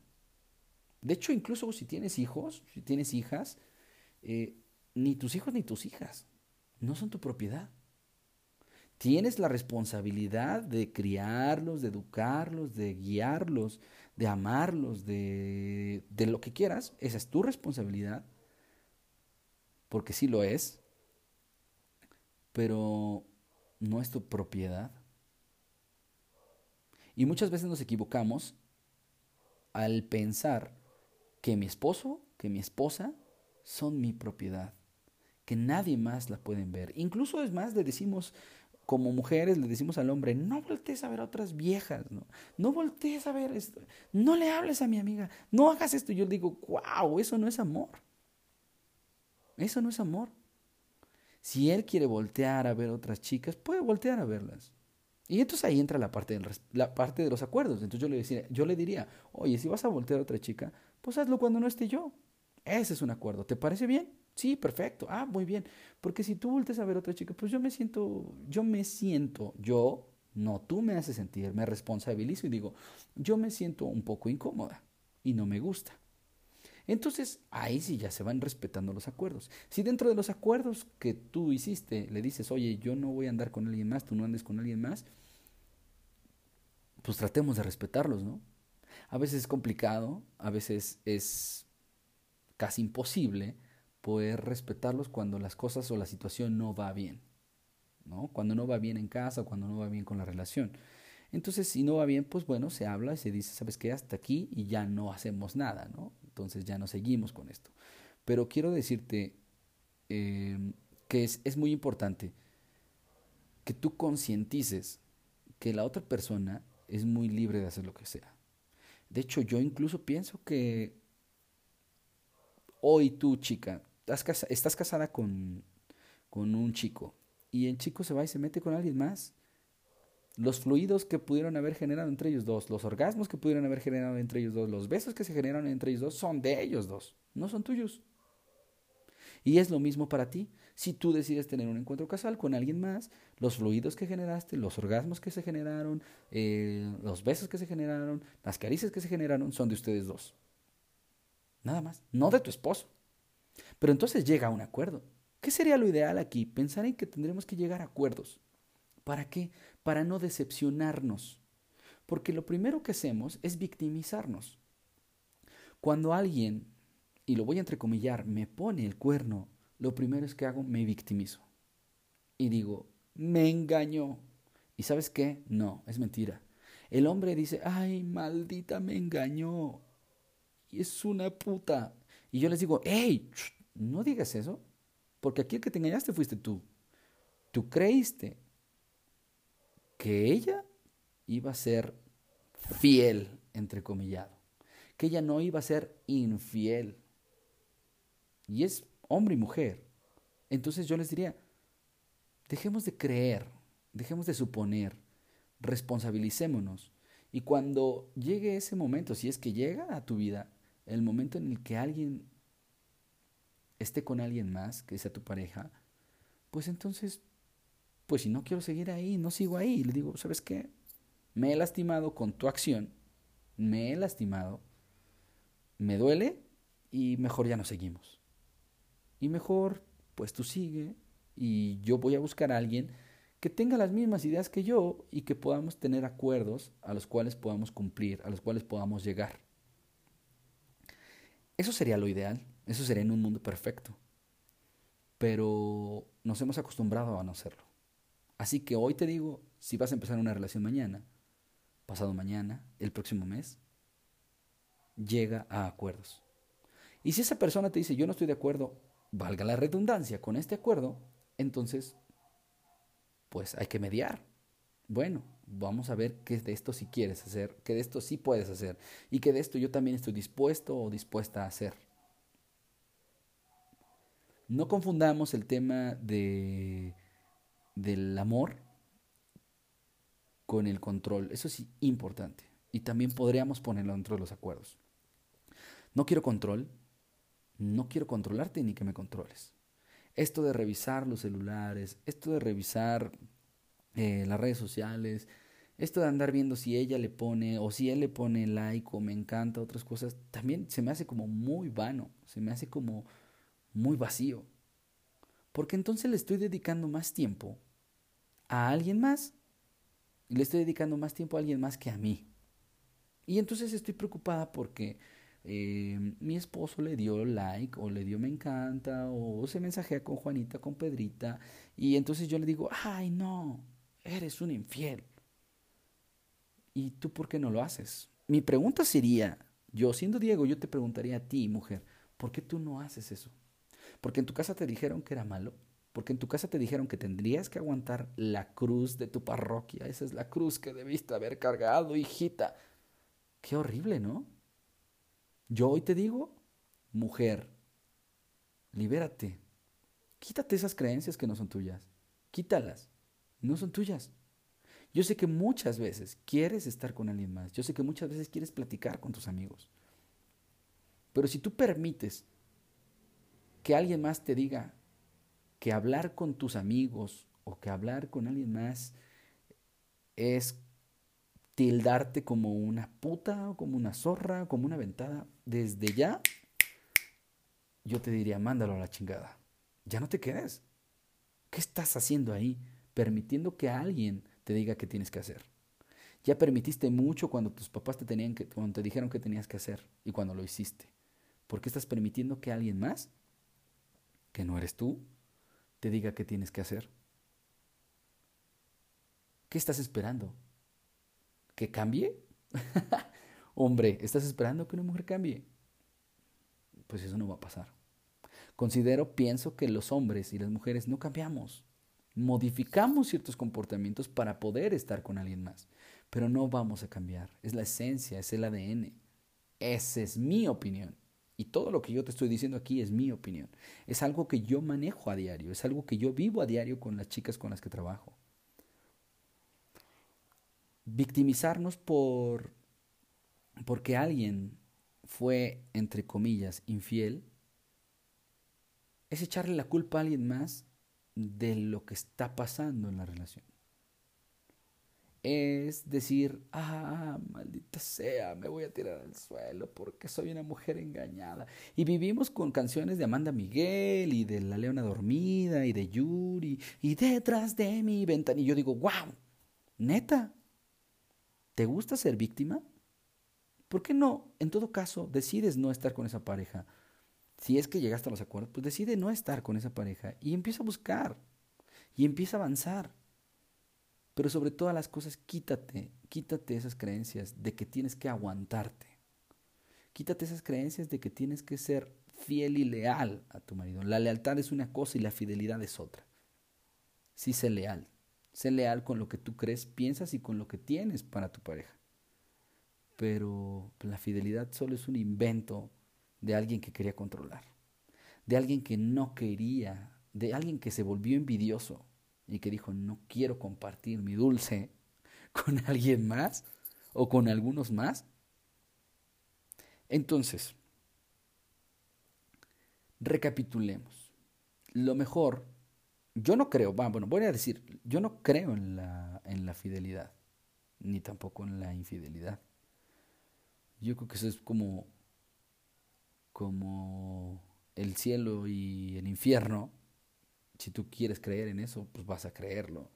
De hecho, incluso si tienes hijos, si tienes hijas, eh, ni tus hijos ni tus hijas no son tu propiedad. Tienes la responsabilidad de criarlos, de educarlos, de guiarlos, de amarlos, de, de lo que quieras. Esa es tu responsabilidad, porque sí lo es, pero no es tu propiedad. Y muchas veces nos equivocamos al pensar que mi esposo, que mi esposa son mi propiedad, que nadie más la pueden ver. Incluso es más, le decimos, como mujeres le decimos al hombre, no voltees a ver a otras viejas, no, no voltees a ver esto, no le hables a mi amiga, no hagas esto. Yo digo, wow, eso no es amor. Eso no es amor. Si él quiere voltear a ver otras chicas, puede voltear a verlas. Y entonces ahí entra la parte, del, de los acuerdos. Entonces yo le, decía, yo le diría, oye, si vas a voltear a otra chica, pues hazlo cuando no esté yo. Ese es un acuerdo. ¿Te parece bien? Sí, perfecto. Ah, muy bien. Porque si tú volteas a ver otra chica, pues yo me siento, yo me siento, yo, no, tú me haces sentir, me responsabilizo y digo, yo me siento un poco incómoda y no me gusta. Entonces, ahí sí ya se van respetando los acuerdos. Si dentro de los acuerdos que tú hiciste le dices, oye, yo no voy a andar con alguien más, tú no andes con alguien más, pues tratemos de respetarlos, ¿no? A veces es complicado, a veces es casi imposible, poder respetarlos cuando las cosas o la situación no va bien, ¿no? Cuando no va bien en casa cuando no va bien con la relación. Entonces, si no va bien, pues bueno, se habla y se dice, ¿sabes qué? Hasta aquí y ya no hacemos nada, ¿no? Entonces ya no seguimos con esto. Pero quiero decirte em, que es, es muy importante que tú concientices que la otra persona es muy libre de hacer lo que sea. De hecho, yo incluso pienso que hoy tú, chica, estás, casada con, con un chico y el chico se va y se mete con alguien más. Los fluidos que pudieron haber generado entre ellos dos, los orgasmos que pudieron haber generado entre ellos dos, los besos que se generaron entre ellos dos son de ellos dos, no son tuyos. Y es lo mismo para ti. Si tú decides tener un encuentro casual con alguien más, los fluidos que generaste, los orgasmos que se generaron, eh, los besos que se generaron, las caricias que se generaron, son de ustedes dos. Nada más, no de tu esposo. Pero entonces llega a un acuerdo. ¿Qué sería lo ideal aquí? Pensar en que tendremos que llegar a acuerdos. ¿Para qué? Para no decepcionarnos. Porque lo primero que hacemos es victimizarnos. Cuando alguien, y lo voy a entrecomillar, me pone el cuerno, lo primero es que hago, me victimizo. Y digo, me engañó. ¿Y sabes qué? No, es mentira. El hombre dice, ay, maldita, me engañó y es una puta. Y yo les digo, hey, no digas eso, porque aquí el que te engañaste fuiste tú. Tú creíste que ella iba a ser fiel, entrecomillado, que ella no iba a ser infiel. Y es hombre y mujer. Entonces yo les diría, dejemos de creer, dejemos de suponer, responsabilicémonos. Y cuando llegue ese momento, si es que llega a tu vida, el momento en el que alguien esté con alguien más, que sea tu pareja, pues entonces, pues si no quiero seguir ahí, no sigo ahí. Le digo, ¿sabes qué? Me he lastimado con tu acción, me he lastimado, me duele y mejor ya no seguimos. Y mejor, pues tú sigue y yo voy a buscar a alguien que tenga las mismas ideas que yo y que podamos tener acuerdos a los cuales podamos cumplir, a los cuales podamos llegar. Eso sería lo ideal, eso sería en un mundo perfecto. Pero nos hemos acostumbrado a no hacerlo. Así que hoy te digo, si vas a empezar una relación mañana, pasado mañana, el próximo mes, llega a acuerdos. Y si esa persona te dice, yo no estoy de acuerdo, valga la redundancia, con este acuerdo, entonces, pues hay que mediar. Bueno, vamos a ver qué de esto sí quieres hacer, qué de esto sí puedes hacer y que de esto yo también estoy dispuesto o dispuesta a hacer. No confundamos el tema de, del amor con el control. Eso es importante. Y también podríamos ponerlo dentro de los acuerdos. No quiero control, no quiero controlarte ni que me controles. Esto de revisar los celulares, esto de revisar eh, las redes sociales, esto de andar viendo si ella le pone o si él le pone like o me encanta, otras cosas, también se me hace como muy vano, se me hace como muy vacío. Porque entonces le estoy dedicando más tiempo a alguien más y le estoy dedicando más tiempo a alguien más que a mí. Y entonces estoy preocupada porque eh, mi esposo le dio like o le dio me encanta o se mensajea con Juanita, con Pedrita y entonces yo le digo, ay no, eres un infiel. ¿Y tú por qué no lo haces? Mi pregunta sería, yo siendo Diego, yo te preguntaría a ti, mujer, ¿por qué tú no haces eso? Porque en tu casa te dijeron que era malo, porque en tu casa te dijeron que tendrías que aguantar la cruz de tu parroquia. Esa es la cruz que debiste haber cargado, hijita. Qué horrible, ¿no? Yo hoy te digo, mujer, libérate. Quítate esas creencias que no son tuyas. Quítalas no son tuyas. Yo sé que muchas veces quieres estar con alguien más, yo sé que muchas veces quieres platicar con tus amigos, pero si tú permites que alguien más te diga que hablar con tus amigos o que hablar con alguien más es tildarte como una puta o como una zorra, como una ventada, desde ya yo te diría, mándalo a la chingada. Ya no te quedes. ¿Qué estás haciendo ahí? permitiendo que alguien te diga qué tienes que hacer. Ya permitiste mucho cuando tus papás te, tenían que, cuando te dijeron qué tenías que hacer y cuando lo hiciste. ¿Por qué estás permitiendo que alguien más, que no eres tú, te diga qué tienes que hacer? ¿Qué estás esperando? ¿Que cambie? Hombre, ¿estás esperando que una mujer cambie? Pues eso no va a pasar. Considero, pienso que los hombres y las mujeres no cambiamos modificamos ciertos comportamientos para poder estar con alguien más. pero no vamos a cambiar. Es la esencia, es el ADN. Esa es mi opinión. Y todo lo que yo te estoy diciendo aquí es mi opinión. Es algo que yo manejo a diario, es algo que yo vivo a diario con las chicas con las que trabajo. Victimizarnos por porque alguien fue, entre comillas, infiel, es echarle la culpa a alguien más de lo que está pasando en la relación. Es decir, ah, maldita sea, me voy a tirar al suelo porque soy una mujer engañada. Y vivimos con canciones de Amanda Miguel y de La Leona Dormida y de Yuri y detrás de mi ventana. Y yo digo, wow, neta, ¿te gusta ser víctima? ¿Por qué no, en todo caso, decides no estar con esa pareja? Si es que llegaste a los acuerdos, pues decide no estar con esa pareja y empieza a buscar y empieza a avanzar. Pero sobre todas las cosas, quítate, quítate esas creencias de que tienes que aguantarte. Quítate esas creencias de que tienes que ser fiel y leal a tu marido. La lealtad es una cosa y la fidelidad es otra. Sí, sé leal. Sé leal con lo que tú crees, piensas y con lo que tienes para tu pareja pero la fidelidad solo es un invento de alguien que quería controlar, de alguien que no quería, de alguien que se volvió envidioso y que dijo, no quiero compartir mi dulce con alguien más o con algunos más. Entonces, recapitulemos. Lo mejor, yo no creo, bueno, voy a decir, yo no creo en la, en la fidelidad, ni tampoco en la infidelidad. Yo creo que eso es como, como el cielo y el infierno. Si tú quieres creer en eso, pues vas a creerlo.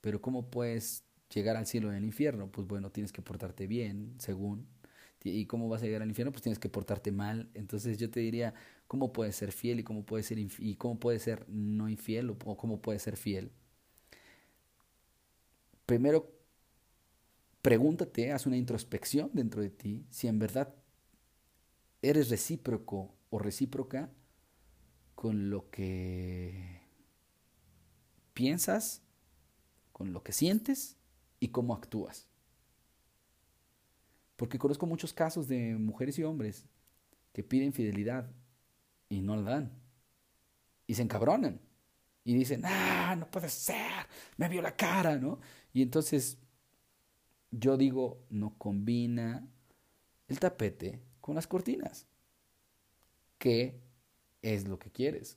Pero ¿cómo puedes llegar al cielo y al infierno? Pues bueno, tienes que portarte bien, según. ¿Y cómo vas a llegar al infierno? Pues tienes que portarte mal. Entonces yo te diría, ¿cómo puedes ser fiel y cómo puedes ser, y cómo puedes ser no infiel o cómo puedes ser fiel? Primero, Pregúntate, haz una introspección dentro de ti si en verdad eres recíproco o recíproca con lo que piensas, con lo que sientes y cómo actúas. Porque conozco muchos casos de mujeres y hombres que piden fidelidad y no la dan. Y se encabronan. Y dicen, ah, no puede ser, me vio la cara, ¿no? Y entonces yo digo, no combina el tapete con las cortinas. ¿Qué es lo que quieres?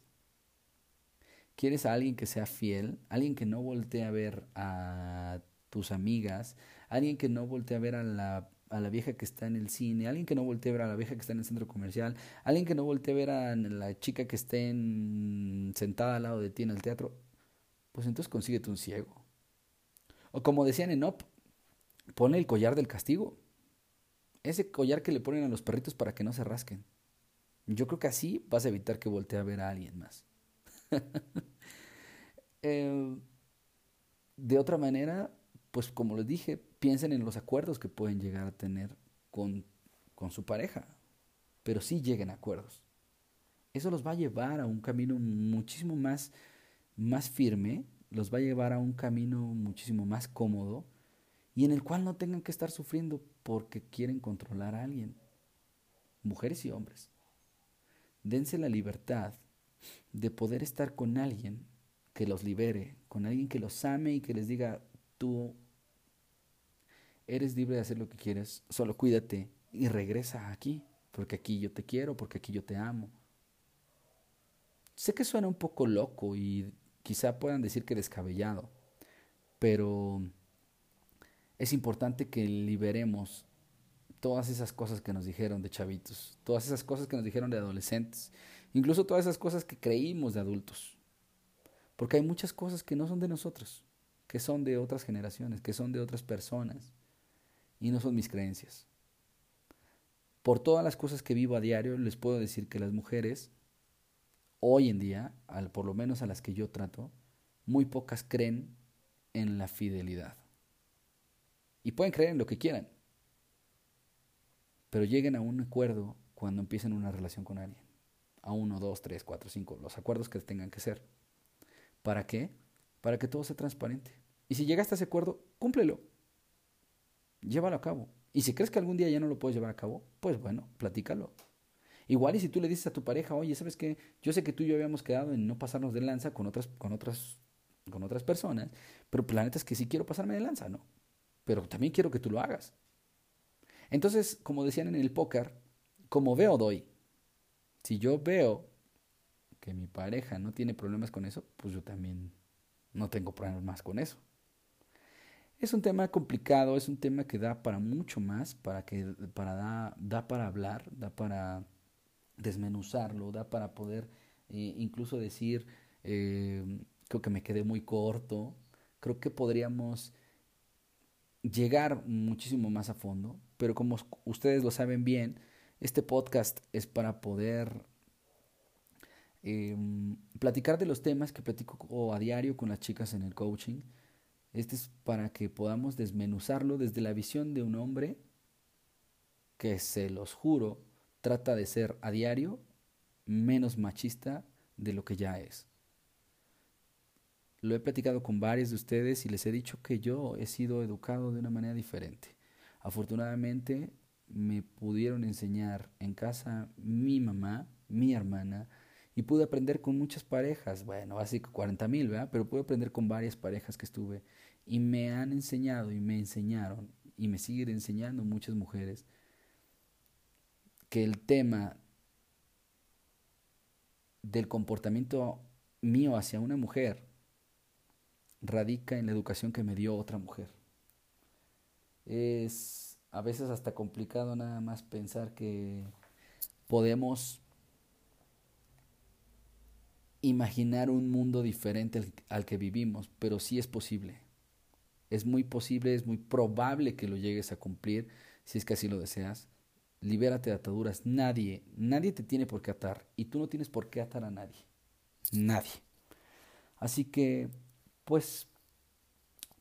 ¿Quieres a alguien que sea fiel? ¿Alguien que no voltee a ver a tus amigas? ¿Alguien que no voltee a ver a la, a la vieja que está en el cine? ¿Alguien que no voltee a ver a la vieja que está en el centro comercial? ¿Alguien que no voltee a ver a la chica que esté sentada al lado de ti en el teatro? Pues entonces consíguete un ciego. O como decían en OP, Pone el collar del castigo. Ese collar que le ponen a los perritos para que no se rasquen. Yo creo que así vas a evitar que voltee a ver a alguien más. Eh, de otra manera, pues como les dije, piensen en los acuerdos que pueden llegar a tener con, con su pareja. Pero sí lleguen a acuerdos. Eso los va a llevar a un camino muchísimo más, más firme, los va a llevar a un camino muchísimo más cómodo y en el cual no tengan que estar sufriendo porque quieren controlar a alguien. Mujeres y hombres. Dense la libertad de poder estar con alguien que los libere, con alguien que los ame y que les diga, tú eres libre de hacer lo que quieres, solo cuídate y regresa aquí, porque aquí yo te quiero, porque aquí yo te amo. Sé que suena un poco loco y quizá puedan decir que descabellado, pero es importante que liberemos todas esas cosas que nos dijeron de chavitos, todas esas cosas que nos dijeron de adolescentes, incluso todas esas cosas que creímos de adultos. Porque hay muchas cosas que no son de nosotros, que son de otras generaciones, que son de otras personas, y no son mis creencias. Por todas las cosas que vivo a diario, les puedo decir que las mujeres, hoy en día, al, por lo menos a las que yo trato, muy pocas creen en la fidelidad. Y pueden creer en lo que quieran. Pero lleguen a un acuerdo cuando empiecen una relación con alguien. A uno, dos, tres, cuatro, cinco. Los acuerdos que tengan que ser. ¿Para qué? Para que todo sea transparente. Y si llegaste a ese acuerdo, cúmplelo. llévalo a cabo. Y si crees que algún día ya no lo puedes llevar a cabo, pues bueno, platícalo. Igual y si tú le dices a tu pareja, oye, ¿sabes qué? Yo sé que tú y yo habíamos quedado en no pasarnos de lanza con otras, con otras, con otras personas, pero la neta es que sí quiero pasarme de lanza, ¿no? Pero también quiero que tú lo hagas. Entonces, como decían en el póker, como veo, doy. Si yo veo que mi pareja no tiene problemas con eso, pues yo también no tengo problemas con eso. Es un tema complicado, es un tema que da para mucho más, para que para da, da para hablar, da para desmenuzarlo, da para poder eh, incluso decir, eh, creo que me quedé muy corto, creo que podríamos llegar muchísimo más a fondo, pero como ustedes lo saben bien, este podcast es para poder em, platicar de los temas que platico a diario con las chicas en el coaching. Este es para que podamos desmenuzarlo desde la visión de un hombre que se los juro trata de ser a diario menos machista de lo que ya es. Lo he platicado con varios de ustedes y les he dicho que yo he sido educado de una manera diferente. Afortunadamente me pudieron enseñar en casa mi mamá, mi hermana, y pude aprender con muchas parejas, bueno, así que 40 mil, ¿verdad? Pero pude aprender con varias parejas que estuve y me han enseñado y me enseñaron y me siguen enseñando muchas mujeres que el tema del comportamiento mío hacia una mujer radica en la educación que me dio otra mujer. Es a veces hasta complicado nada más pensar que podemos imaginar un mundo diferente al, al, que vivimos, pero sí es posible. Es muy posible, es muy probable que lo llegues a cumplir si es que así lo deseas libérate de ataduras. Nadie, nadie te tiene por qué atar y tú no tienes por qué atar a nadie. Nadie. Así que, pues,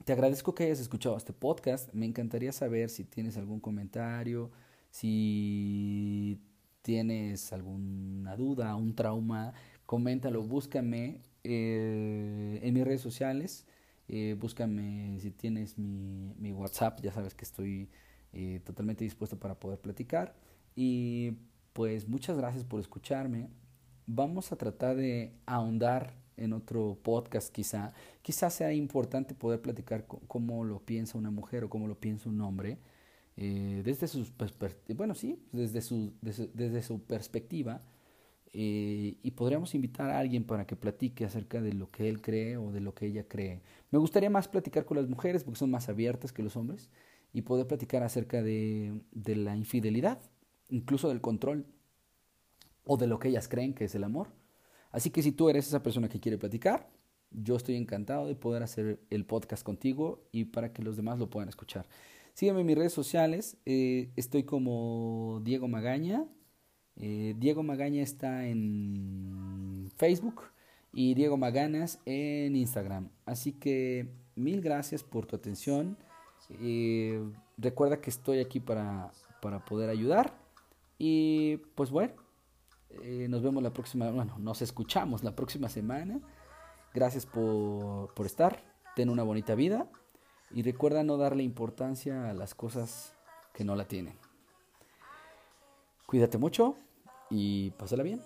te agradezco que hayas escuchado este podcast. Me encantaría saber si tienes algún comentario, si tienes alguna duda, un trauma, coméntalo, búscame eh, en mis redes sociales. Eh, búscame si tienes mi, WhatsApp, ya sabes que estoy eh, totalmente dispuesto para poder platicar. Y pues muchas gracias por escucharme. Vamos a tratar de ahondar en otro podcast quizá. Quizá sea importante poder platicar cómo lo piensa una mujer o cómo lo piensa un hombre. Eh, desde su bueno sí desde su desde, su perspectiva eh, y podríamos invitar a alguien para que platique acerca de lo que él cree o de lo que ella cree me gustaría más platicar con las mujeres porque son más abiertas que los hombres y poder platicar acerca de, de la infidelidad, incluso del control o de lo que ellas creen que es el amor. Así que si tú eres esa persona que quiere platicar, yo estoy encantado de poder hacer el podcast contigo y para que los demás lo puedan escuchar. Sígueme en mis redes sociales, eh, estoy como Diego Magaña. Eh, Diego Magaña está en Facebook y Diego Maganas en Instagram. Así que mil gracias por tu atención. Y recuerda que estoy aquí para, para poder ayudar. Y pues bueno, eh, nos vemos la próxima, bueno, nos escuchamos la próxima semana. Gracias por, por estar. Ten una bonita vida. Y recuerda no darle importancia a las cosas que no la tienen. Cuídate mucho y pásala bien.